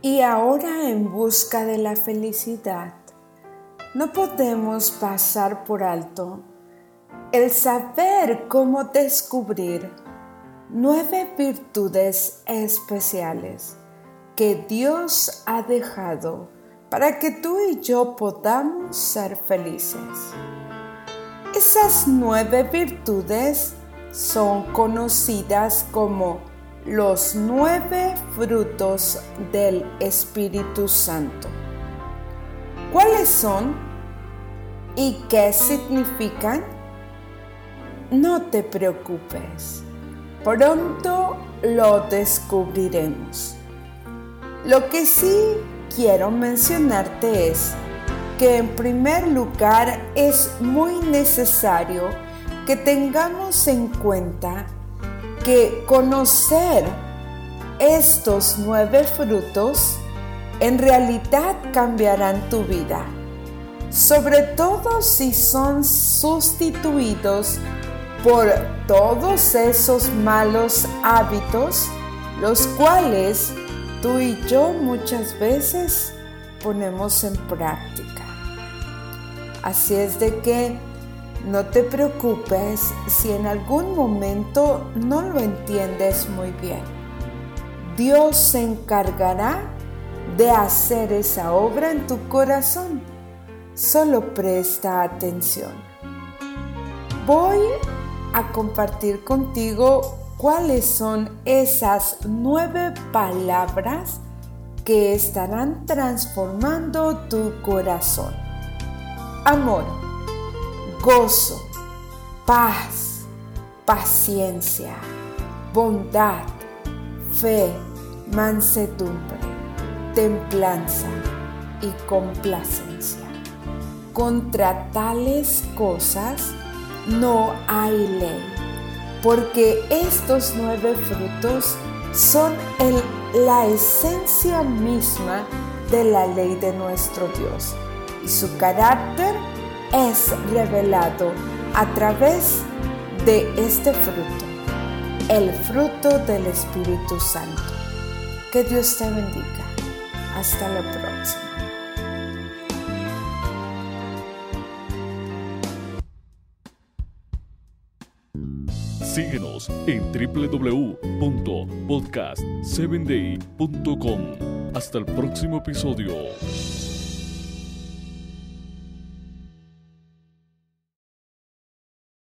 Y ahora en busca de la felicidad, no podemos pasar por alto el saber cómo descubrir nueve virtudes especiales que Dios ha dejado para que tú y yo podamos ser felices. Esas nueve virtudes son conocidas como los nueve frutos del Espíritu Santo. ¿Cuáles son y qué significan? No te preocupes, pronto lo descubriremos. Lo que sí quiero mencionarte es que en primer lugar es muy necesario que tengamos en cuenta que conocer estos nueve frutos en realidad cambiarán tu vida, sobre todo si son sustituidos por todos esos malos hábitos, los cuales tú y yo muchas veces ponemos en práctica. Así es de que no te preocupes si en algún momento no lo entiendes muy bien. Dios se encargará de hacer esa obra en tu corazón. Solo presta atención. Voy a compartir contigo cuáles son esas nueve palabras que estarán transformando tu corazón. Amor gozo, paz, paciencia, bondad, fe, mansedumbre, templanza y complacencia. Contra tales cosas no hay ley, porque estos nueve frutos son la esencia misma de la ley de nuestro Dios y su carácter es revelado a través de este fruto, el fruto del Espíritu Santo. Que Dios te bendiga. Hasta la próxima. Síguenos en www.podcast7day.com. Hasta el próximo episodio.